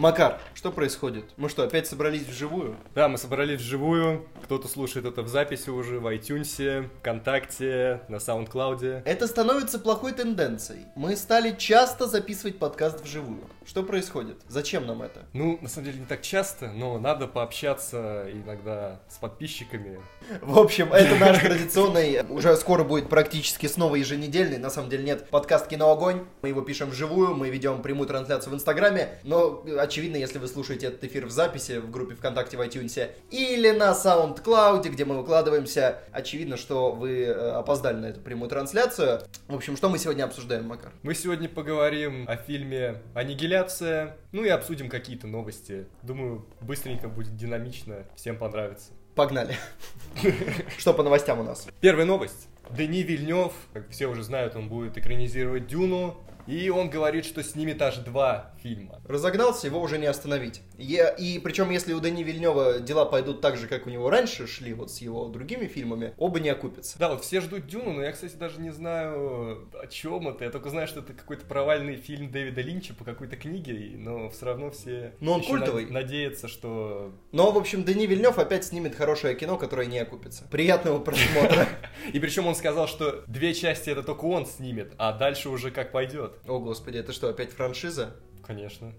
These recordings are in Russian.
Макар, что происходит? Мы что, опять собрались вживую? Да, мы собрались вживую. Кто-то слушает это в записи уже в iTunes, ВКонтакте, на SoundCloud. Это становится плохой тенденцией. Мы стали часто записывать подкаст вживую. Что происходит? Зачем нам это? Ну, на самом деле, не так часто, но надо пообщаться иногда с подписчиками. В общем, это наш традиционный, уже скоро будет практически снова еженедельный, на самом деле нет, подкаст «Кино Огонь». Мы его пишем вживую, мы ведем прямую трансляцию в Инстаграме, но очевидно, если вы слушаете этот эфир в записи в группе ВКонтакте в iTunes или на SoundCloud, где мы выкладываемся, очевидно, что вы э, опоздали на эту прямую трансляцию. В общем, что мы сегодня обсуждаем, Макар? Мы сегодня поговорим о фильме «Аннигиляция», ну и обсудим какие-то новости. Думаю, быстренько будет динамично, всем понравится. Погнали. Что по новостям у нас? Первая новость. Дени Вильнев, как все уже знают, он будет экранизировать Дюну. И он говорит, что снимет аж два фильма. Разогнался, его уже не остановить. Я, и причем, если у Дани Вильнева дела пойдут так же, как у него раньше шли, вот с его другими фильмами, оба не окупятся. Да, вот все ждут Дюну, но я, кстати, даже не знаю, о чем это. Я только знаю, что это какой-то провальный фильм Дэвида Линча по какой-то книге, но все равно все но он культовый. надеются, что... Но, в общем, Дани Вильнев опять снимет хорошее кино, которое не окупится. Приятного просмотра. И причем он сказал, что две части это только он снимет, а дальше уже как пойдет. О, господи, это что, опять франшиза? Конечно.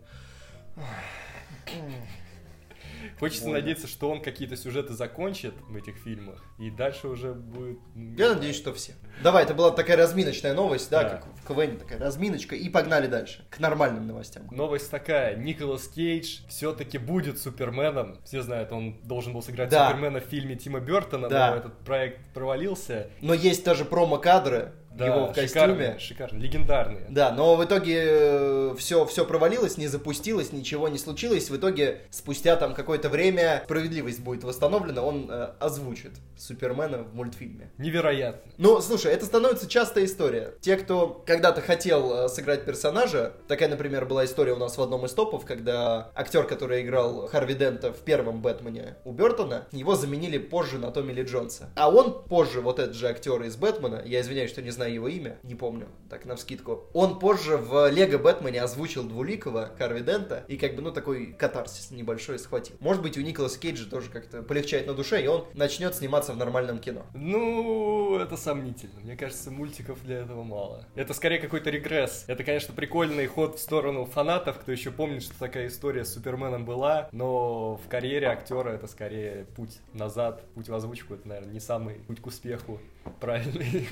Хочется Больно. надеяться, что он какие-то сюжеты закончит в этих фильмах, и дальше уже будет... Я надеюсь, что все. Давай, это была такая разминочная новость, да, да. как в КВН, такая разминочка, и погнали дальше, к нормальным новостям. Новость такая, Николас Кейдж все-таки будет Суперменом. Все знают, он должен был сыграть да. Супермена в фильме Тима Бертона, да. но этот проект провалился. Но есть даже промо-кадры, да, его в костюме. Шикарные, шикарные, легендарные. Да, но в итоге все, э, все провалилось, не запустилось, ничего не случилось. В итоге, спустя там какое-то время, справедливость будет восстановлена, он э, озвучит Супермена в мультфильме. Невероятно. Ну, слушай, это становится частая история. Те, кто когда-то хотел э, сыграть персонажа, такая, например, была история у нас в одном из топов, когда актер, который играл Харви Дента в первом Бэтмене у Бертона, его заменили позже на Томми Ли Джонса. А он позже, вот этот же актер из Бэтмена, я извиняюсь, что не знаю его имя, не помню, так, на вскидку. Он позже в Лего Бэтмене озвучил Двуликова, Карви Дента, и как бы, ну, такой катарсис небольшой схватил. Может быть, у Николаса Кейджа тоже как-то полегчает на душе, и он начнет сниматься в нормальном кино. Ну, это сомнительно. Мне кажется, мультиков для этого мало. Это скорее какой-то регресс. Это, конечно, прикольный ход в сторону фанатов, кто еще помнит, что такая история с Суперменом была, но в карьере актера это скорее путь назад, путь в озвучку, это, наверное, не самый путь к успеху правильный.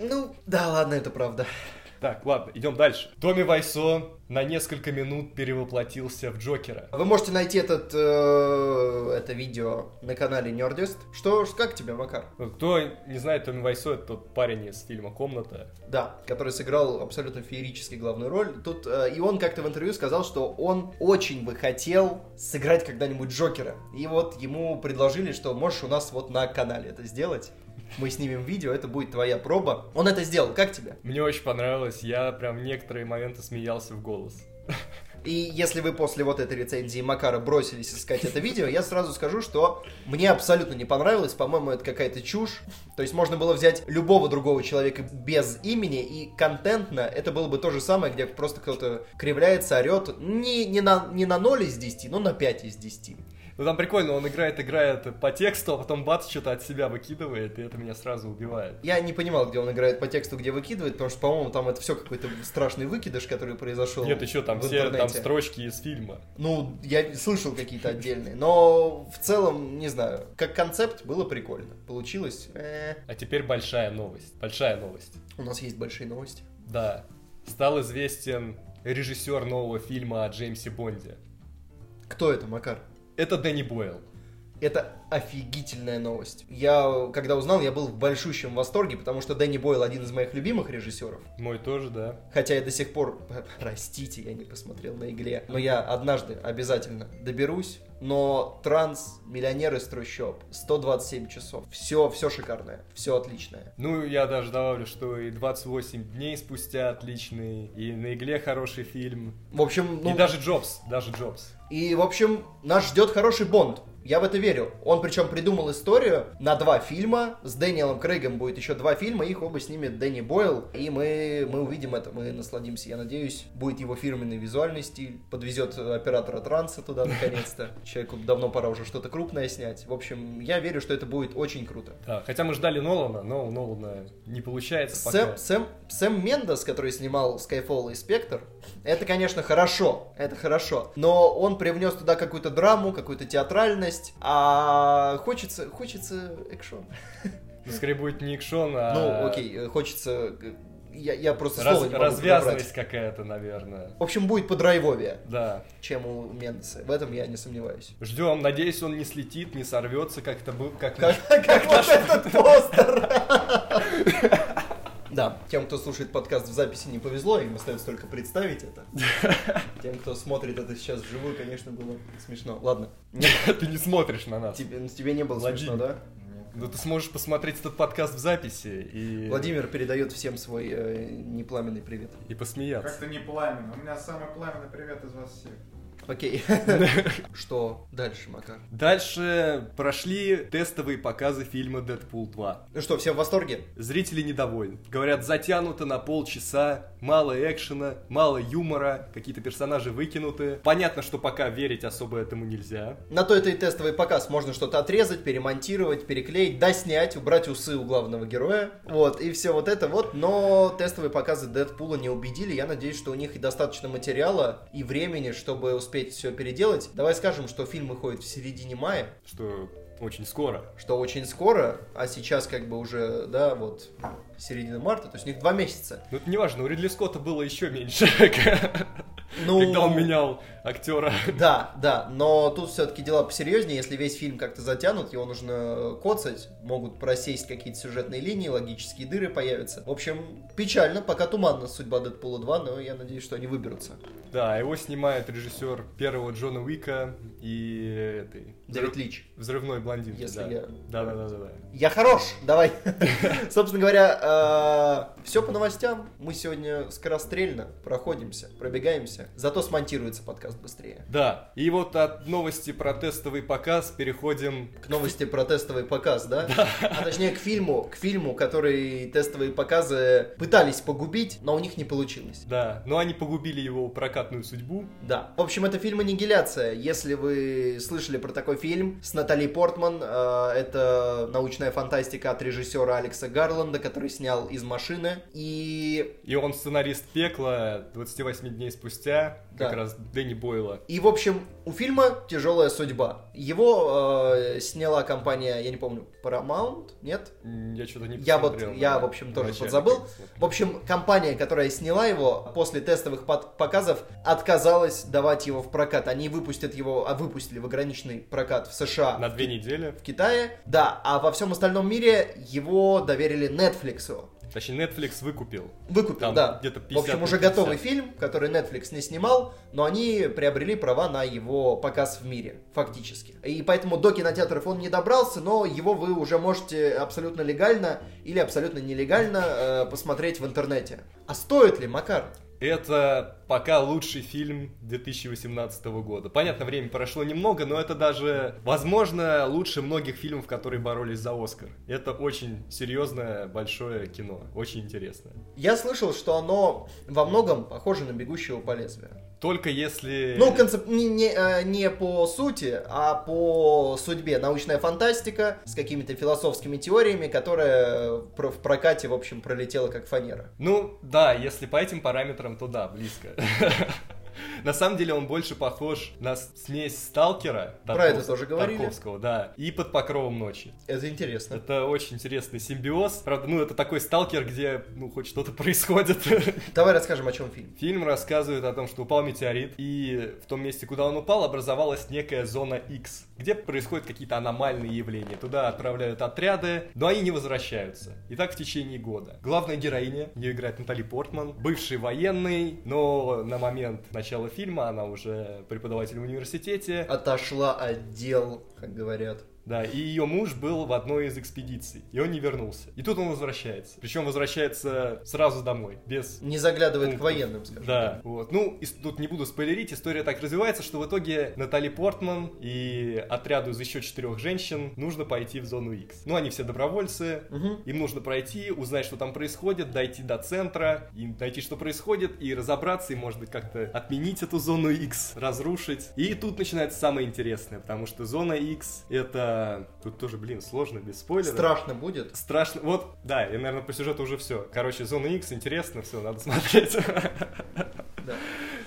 Ну, да, ладно, это правда. Так, ладно, идем дальше. Томми Вайсо на несколько минут перевоплотился в Джокера. Вы можете найти этот, э, это видео на канале Nerdist. Что, как тебе, Макар? Кто не знает, Томми Вайсо это тот парень из фильма «Комната». Да, который сыграл абсолютно феерически главную роль. Тут, э, и он как-то в интервью сказал, что он очень бы хотел сыграть когда-нибудь Джокера. И вот ему предложили, что можешь у нас вот на канале это сделать мы снимем видео, это будет твоя проба. Он это сделал, как тебе? Мне очень понравилось, я прям некоторые моменты смеялся в голос. И если вы после вот этой рецензии Макара бросились искать это видео, я сразу скажу, что мне абсолютно не понравилось. По-моему, это какая-то чушь. То есть можно было взять любого другого человека без имени, и контентно это было бы то же самое, где просто кто-то кривляется, орет. Не, не, на, не на 0 из 10, но на 5 из 10. Ну там прикольно, он играет, играет по тексту, а потом бац, что-то от себя выкидывает, и это меня сразу убивает. Я не понимал, где он играет по тексту, где выкидывает, потому что, по-моему, там это все какой-то страшный выкидыш, который произошел. Нет, еще там все там строчки из фильма. Ну, я слышал какие-то отдельные, но в целом, не знаю, как концепт было прикольно. Получилось. Э. А теперь большая новость. Большая новость. У нас есть большие новости. Да. Стал известен режиссер нового фильма о Джеймсе Бонде. Кто это, Макар? Это Дэнни Бойл. Это офигительная новость. Я, когда узнал, я был в большущем восторге, потому что Дэнни Бойл один из моих любимых режиссеров. Мой тоже, да. Хотя я до сих пор, простите, я не посмотрел на игле, но я однажды обязательно доберусь но транс, миллионер из трущоб, 127 часов. Все, все шикарное, все отличное. Ну, я даже добавлю, что и 28 дней спустя отличный, и на игле хороший фильм. В общем, ну... И даже Джобс, даже Джобс. И, в общем, нас ждет хороший Бонд. Я в это верю. Он причем придумал историю на два фильма. С Дэниелом Крейгом будет еще два фильма. Их оба снимет Дэнни Бойл. И мы, мы увидим это, мы насладимся. Я надеюсь, будет его фирменный визуальный стиль. Подвезет оператора транса туда наконец-то. Человеку давно пора уже что-то крупное снять. В общем, я верю, что это будет очень круто. Да, хотя мы ждали Нолана, но у Нолана не получается Сэм, пока. Сэм, Сэм Мендес, который снимал Skyfall и Спектр, это, конечно, хорошо. Это хорошо. Но он привнес туда какую-то драму, какую-то театральность. А хочется, хочется экшон. Ну, скорее будет не экшон, а... Ну, окей, хочется... Я, я просто раз- слово не развязанность какая-то, наверное. В общем, будет подрайвовее, Да. чем у Мендеса. В этом я не сомневаюсь. Ждем, надеюсь, он не слетит, не сорвется, как это был, как, Как, как вот этот постер. Да, тем, кто слушает подкаст в записи, не повезло, им остается только представить это. Тем, кто смотрит это сейчас вживую, конечно, было смешно. Ладно, ты не смотришь на нас. тебе, тебе не было Владимир. смешно, да? Ну, ты сможешь посмотреть этот подкаст в записи и, Владимир передает всем свой э, непламенный привет. и посмеяться. Как-то не пламенно. У меня самый пламенный привет из вас всех. Окей. Что дальше, Макар? Дальше прошли тестовые показы фильма «Дэдпул 2». Ну что, все в восторге? Зрители недовольны. Говорят, затянуто на полчаса, мало экшена, мало юмора, какие-то персонажи выкинуты. Понятно, что пока верить особо этому нельзя. На то это и тестовый показ. Можно что-то отрезать, перемонтировать, переклеить, доснять, убрать усы у главного героя. Вот, и все вот это вот. Но тестовые показы Дэдпула не убедили. Я надеюсь, что у них и достаточно материала и времени, чтобы успеть все переделать. Давай скажем, что фильм выходит в середине мая, Что очень скоро. что очень скоро, а сейчас как бы уже, да, вот середина марта, то есть у них два месяца. Ну, это не важно, у Ридли Скотта было еще меньше, Ну, когда он менял актера. Да, да, но тут все-таки дела посерьезнее. Если весь фильм как-то затянут, его нужно коцать, могут просесть какие-то сюжетные линии, логические дыры появятся. В общем, печально, пока туманна судьба Дэдпула 2, но я надеюсь, что они выберутся. Да, его снимает режиссер первого Джона Уика и этой... Дэвид Лич. Взрывной блондинки, Если да. я- Да, да, да, да, да. Я хорош, давай. Собственно говоря, все по новостям. Мы сегодня скорострельно проходимся, пробегаемся. Зато смонтируется подкаст быстрее. Да, и вот от новости про тестовый показ переходим К новости про тестовый показ, да? А точнее к фильму, к фильму, который тестовые показы пытались погубить, но у них не получилось. Да, но они погубили его прокатную судьбу. Да. В общем, это фильм «Аннигиляция». Если вы слышали про такой фильм с Натали Портман, э, это научная фантастика от режиссера Алекса Гарланда, который снял «Из машины». И И он сценарист «Пекла» 28 дней спустя, как Да. раз Дэнни Бойла. И, в общем, у фильма тяжелая судьба. Его э, сняла компания, я не помню, Paramount, нет? Я что-то не Я вот, я, в общем, тоже подзабыл. В общем, компания, которая сняла его после тестовых показов, отказалась давать его в прокат. Они выпустят его, а выпустили в ограниченный прокат в США, На две недели. в Китае, да, а во всем остальном мире его доверили Netflix. Точнее, Netflix выкупил. Выкупил, Там да. где-то В 50 общем, на уже 50. готовый фильм, который Netflix не снимал, но они приобрели права на его показ в мире, фактически. И поэтому до кинотеатров он не добрался, но его вы уже можете абсолютно легально или абсолютно нелегально э, посмотреть в интернете. А стоит ли, Макар? Это пока лучший фильм 2018 года. Понятно, времени прошло немного, но это даже, возможно, лучше многих фильмов, которые боролись за Оскар. Это очень серьезное, большое кино. Очень интересное. Я слышал, что оно во многом похоже на «Бегущего по лезвию». Только если... Ну, концеп... не, не, э, не по сути, а по судьбе. Научная фантастика с какими-то философскими теориями, которая в прокате, в общем, пролетела как фанера. Ну, да, если по этим параметрам, то да, близко. На самом деле он больше похож на смесь Сталкера. Про это тоже говорили. Тарковского, да. И под покровом ночи. Это интересно. Это очень интересный симбиоз. Правда, ну, это такой сталкер, где, ну, хоть что-то происходит. Давай расскажем, о чем фильм. Фильм рассказывает о том, что упал метеорит, и в том месте, куда он упал, образовалась некая зона X, где происходят какие-то аномальные явления. Туда отправляют отряды, но они не возвращаются. И так в течение года. Главная героиня, ее играет Натали Портман, бывший военный, но на момент начала фильма, она уже преподаватель в университете. Отошла от дел, как говорят. Да, и ее муж был в одной из экспедиций, и он не вернулся. И тут он возвращается. Причем возвращается сразу домой, без... Не заглядывает к Пунктов. военным, скажем. Да, вот. Ну, и тут не буду спойлерить, история так развивается, что в итоге Натали Портман и отряду из еще четырех женщин нужно пойти в зону X. Ну, они все добровольцы, Мгм. им нужно пройти, узнать, что там происходит, дойти до центра, и найти, что происходит, и разобраться, и, может быть, как-то отменить эту зону X, разрушить. И тут начинается самое интересное, потому что зона X — это... Тут тоже, блин, сложно, без спойлеров. Страшно будет. Страшно. Вот, да, и, наверное, по сюжету уже все. Короче, зона X интересно, все, надо смотреть. Да.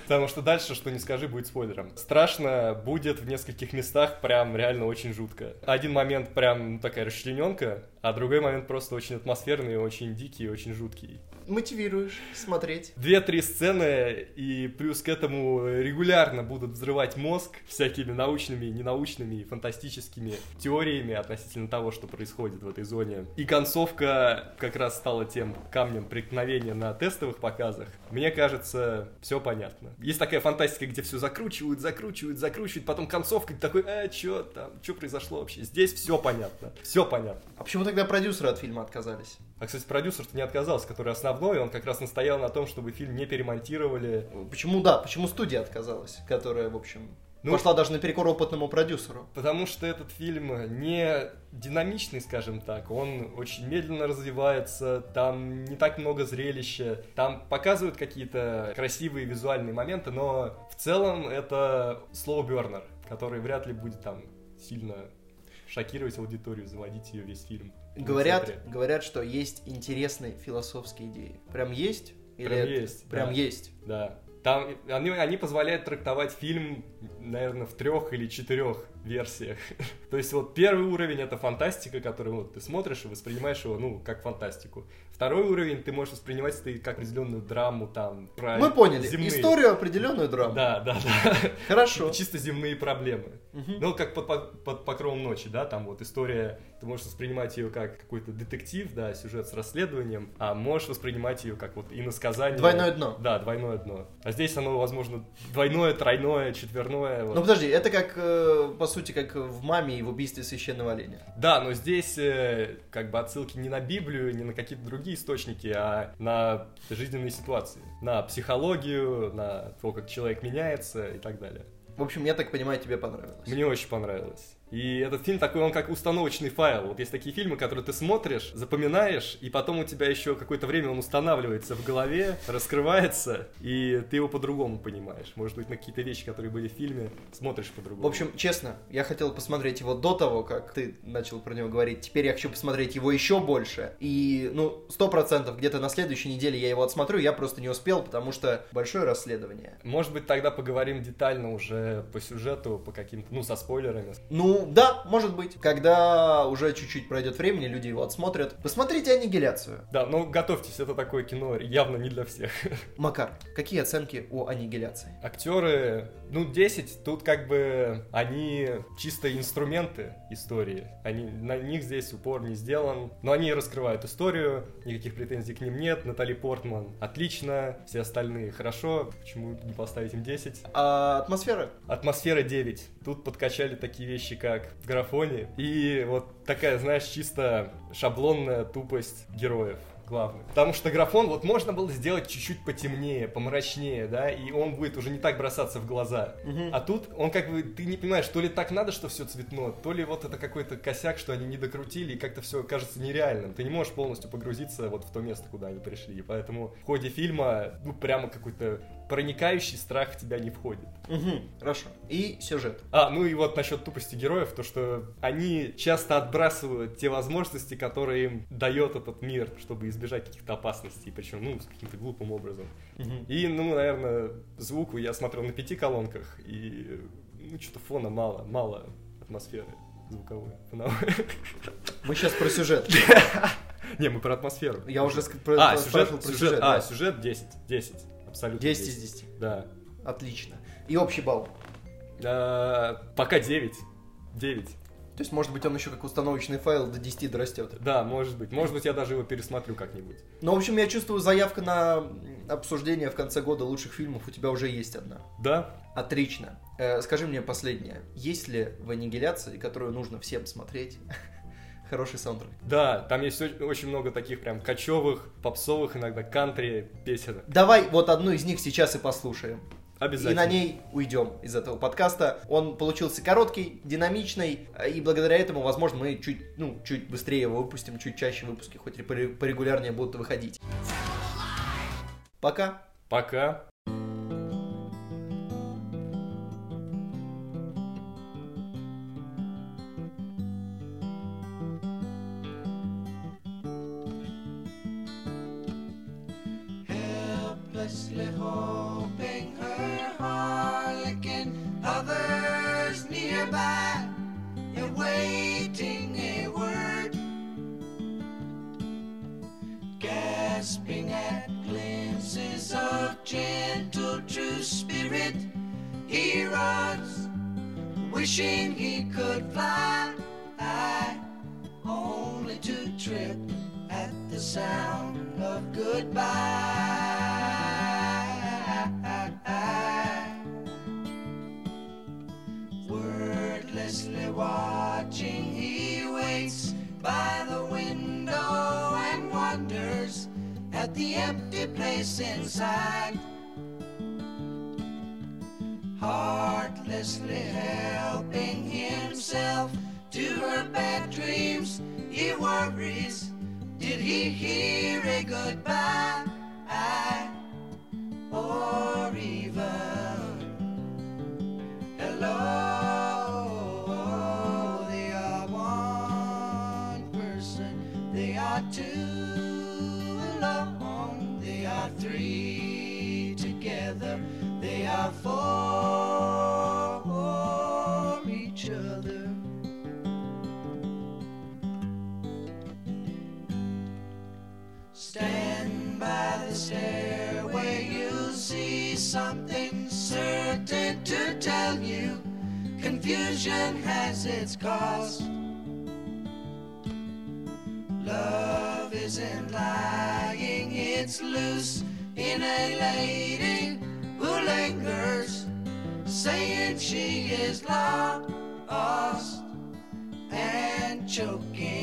Потому что дальше, что не скажи, будет спойлером. Страшно будет в нескольких местах, прям реально очень жутко. Один момент прям такая расчлененка, а другой момент просто очень атмосферный, очень дикий, очень жуткий. Мотивируешь смотреть. Две-три сцены, и плюс к этому регулярно будут взрывать мозг всякими научными, ненаучными и фантастическими теориями относительно того, что происходит в этой зоне. И концовка как раз стала тем камнем преткновения на тестовых показах. Мне кажется, все понятно. Есть такая фантастика, где все закручивают, закручивают, закручивают, потом концовка, такой, а, что там, что произошло вообще? Здесь все понятно, все понятно. А почему тогда продюсеры от фильма отказались? А, кстати, продюсер-то не отказался, который основной, он как раз настоял на том, чтобы фильм не перемонтировали, Почему, да, почему студия отказалась, которая, в общем, Ну- пошла даже наперекор опытному продюсеру? Потому что этот фильм не динамичный, скажем так, он очень медленно развивается, там не так много зрелища, там показывают какие-то красивые визуальные моменты, но в целом это burner, который вряд ли будет там сильно шокировать аудиторию, заводить ее весь фильм. Говорят, говорят, что есть интересные философские идеи. Прям есть? Или Прям это- есть, Прям да. есть. Да. Там они, они позволяют трактовать фильм, наверное, в трех или четырех версиях. То есть вот первый уровень это фантастика, который вот ты смотришь и воспринимаешь его, ну, как фантастику. Второй уровень ты можешь воспринимать это как определенную драму там про Мы поняли. земные. Историю определенную драму. Да, да, да. Хорошо. Чисто земные проблемы. Ну, как под, под- под покровом ночи, да, там вот история, ты можешь воспринимать ее как какой-то детектив, да, сюжет с расследованием, а можешь воспринимать ее как вот иносказание. Двойное дно. Да, двойное дно. А здесь оно, возможно, двойное, тройное, четверное. Вот. Ну подожди, это как, э, по сути, как в «Маме» и в «Убийстве священного оленя». Да, но здесь э, как бы отсылки не на Библию, не на какие-то другие источники, а на жизненные ситуации, на психологию, на то, как человек меняется и так далее. В общем, я так понимаю, тебе понравилось. Мне очень понравилось. И этот фильм такой, он как установочный файл. Вот есть такие фильмы, которые ты смотришь, запоминаешь, и потом у тебя еще какое-то время он устанавливается в голове, раскрывается, и ты его по-другому понимаешь. Может быть, на какие-то вещи, которые были в фильме, смотришь по-другому. В общем, честно, я хотел посмотреть его до того, как ты начал про него говорить. Теперь я хочу посмотреть его еще больше. И, ну, сто процентов, где-то на следующей неделе я его отсмотрю. Я просто не успел, потому что большое расследование. Может быть, тогда поговорим детально уже по сюжету, по каким-то, ну, со спойлерами. Ну, да, может быть. Когда уже чуть-чуть пройдет времени, люди его отсмотрят. Посмотрите «Аннигиляцию». Да, но готовьтесь, это такое кино явно не для всех. Макар, какие оценки у «Аннигиляции»? Актеры, ну, 10, тут как бы они чисто инструменты истории. Они, на них здесь упор не сделан. Но они раскрывают историю, никаких претензий к ним нет. Натали Портман отлично, все остальные хорошо. Почему не поставить им 10? А атмосфера? Атмосфера 9. Тут подкачали такие вещи, как в графоне. И вот такая, знаешь, чисто шаблонная тупость героев главных. Потому что графон вот можно было сделать чуть-чуть потемнее, помрачнее, да, и он будет уже не так бросаться в глаза. Мгм. А тут он как бы, ты не понимаешь, то ли так надо, что все цветно, то ли вот это какой-то косяк, что они не докрутили, и как-то все кажется нереальным. Ты не можешь полностью погрузиться вот в то место, куда они пришли. И поэтому в ходе фильма, ну, прямо какой-то проникающий страх в тебя не входит. Мгм, хорошо. И сюжет. А, ну и вот насчет тупости героев, то что они часто отбрасывают те возможности, которые им дает этот мир, чтобы избежать каких-то опасностей, причем, ну, с каким-то глупым образом. И, ну, наверное, звуку я смотрел на пяти колонках, и, ну, что-то фона мало, мало атмосферы звуковой. фоновой. Мы сейчас про сюжет. Не, мы про атмосферу. Я уже про- А, сюжет, спрашивал про сюжет, сюжет. а, да. сюжет 10, 10, абсолютно 10 из 10. Да. Отлично. И общий балл. А, Пока 9, 9. То есть, может быть, он еще как установочный файл до 10 дорастет. Да, может быть. Может быть, я даже его пересмотрю как-нибудь. Ну, в общем, я чувствую, заявка на обсуждение в конце года лучших фильмов у тебя уже есть одна. Да? Отлично. Э, скажи мне последнее. Есть ли в «Аннигиляции», которую нужно всем смотреть, хороший саундтрек? Да, там есть очень много таких прям кочевых, попсовых, иногда кантри песен. Давай вот одну из них сейчас и послушаем. И Обязательно. на ней уйдем из этого подкаста. Он получился короткий, динамичный, э, и благодаря этому, возможно, мы чуть, ну, чуть быстрее его выпустим, чуть чаще выпуски, хоть и порегулярнее будут выходить. Пока. Пока. Gentle true spirit. He runs, wishing he could fly, only to trip at the sound of goodbye. Wordlessly watching, the empty place inside. Heartlessly helping himself to her bad dreams, he worries. Did he hear a goodbye? Stand by the stairway, you'll see something certain to tell you. Confusion has its cost. Love isn't lying, it's loose in a lady who lingers, saying she is lost and choking